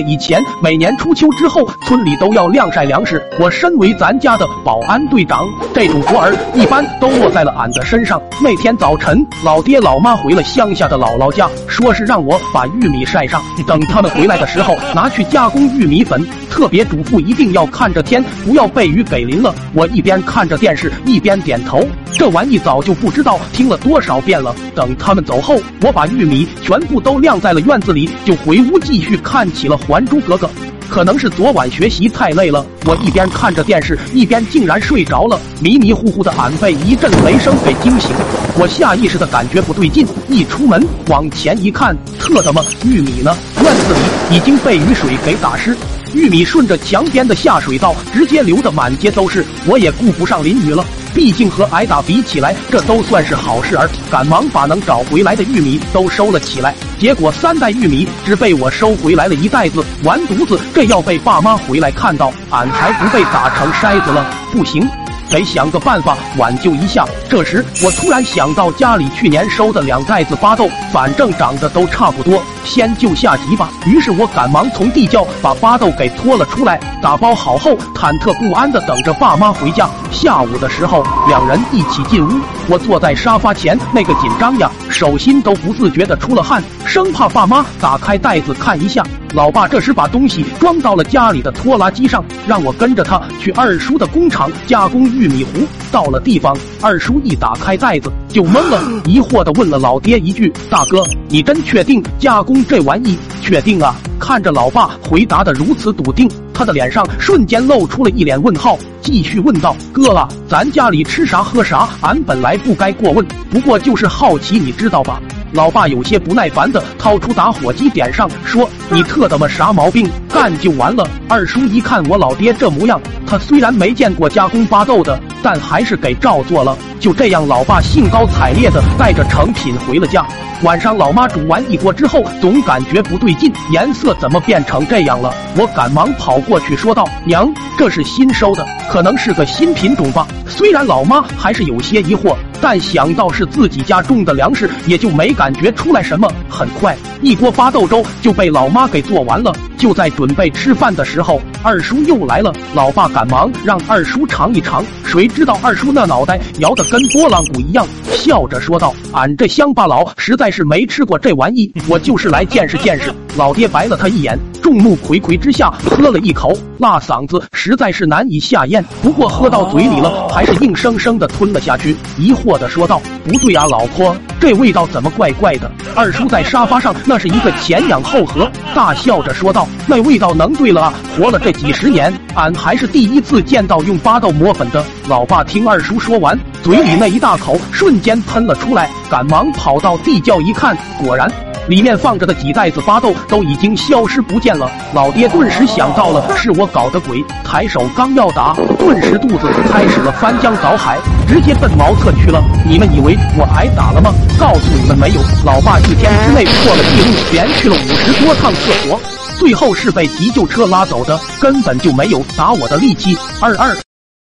以前每年初秋之后，村里都要晾晒粮食。我身为咱家的保安队长，这种活儿一般都落在了俺的身上。那天早晨，老爹老妈回了乡下的姥姥家，说是让我把玉米晒上，等他们回来的时候拿去加工玉米粉。特别嘱咐一定要看着天，不要被雨给淋了。我一边看着电视，一边点头。这玩意早就不知道听了多少遍了。等他们走后，我把玉米全部都晾在了院子里，就回屋继续看起了。《还珠格格》，可能是昨晚学习太累了，我一边看着电视，一边竟然睡着了。迷迷糊糊的，俺被一阵雷声给惊醒，我下意识的感觉不对劲，一出门往前一看，特他妈玉米呢？院子里已经被雨水给打湿。玉米顺着墙边的下水道直接流得满街都是，我也顾不上淋雨了。毕竟和挨打比起来，这都算是好事儿。赶忙把能找回来的玉米都收了起来。结果三袋玉米只被我收回来了一袋子，完犊子！这要被爸妈回来看到，俺才不被打成筛子了。不行。得想个办法挽救一下。这时，我突然想到家里去年收的两袋子巴豆，反正长得都差不多，先救下急吧。于是我赶忙从地窖把巴豆给拖了出来，打包好后，忐忑不安的等着爸妈回家。下午的时候，两人一起进屋，我坐在沙发前，那个紧张呀，手心都不自觉的出了汗，生怕爸妈打开袋子看一下。老爸这时把东西装到了家里的拖拉机上，让我跟着他去二叔的工厂加工玉米糊。到了地方，二叔一打开袋子就懵了，疑惑的问了老爹一句：“大哥，你真确定加工这玩意？确定啊？”看着老爸回答的如此笃定，他的脸上瞬间露出了一脸问号，继续问道：“哥啊，咱家里吃啥喝啥？俺本来不该过问，不过就是好奇，你知道吧？”老爸有些不耐烦的掏出打火机点上，说：“你特他妈啥毛病？干就完了。”二叔一看我老爹这模样，他虽然没见过加工巴豆的，但还是给照做了。就这样，老爸兴高采烈的带着成品回了家。晚上，老妈煮完一锅之后，总感觉不对劲，颜色怎么变成这样了？我赶忙跑过去说道：“娘，这是新收的，可能是个新品种吧。”虽然老妈还是有些疑惑。但想到是自己家种的粮食，也就没感觉出来什么。很快，一锅巴豆粥就被老妈给做完了。就在准备吃饭的时候，二叔又来了。老爸赶忙让二叔尝一尝，谁知道二叔那脑袋摇得跟拨浪鼓一样，笑着说道：“俺这乡巴佬实在是没吃过这玩意，我就是来见识见识。”老爹白了他一眼，众目睽睽之下喝了一口，辣嗓子实在是难以下咽。不过喝到嘴里了，还是硬生生的吞了下去，疑惑的说道：“不对啊，老婆，这味道怎么怪怪的？”二叔在沙发上那是一个前仰后合，大笑着说道：“那味道能对了啊？活了这几十年，俺还是第一次见到用巴豆磨粉的。”老爸听二叔说完，嘴里那一大口瞬间喷了出来，赶忙跑到地窖一看，果然。里面放着的几袋子巴豆都已经消失不见了，老爹顿时想到了是我搞的鬼，抬手刚要打，顿时肚子开始了翻江倒海，直接奔茅厕去了。你们以为我挨打了吗？告诉你们没有，老爸一天之内破了记录，连去了五十多趟厕所，最后是被急救车拉走的，根本就没有打我的力气。二二。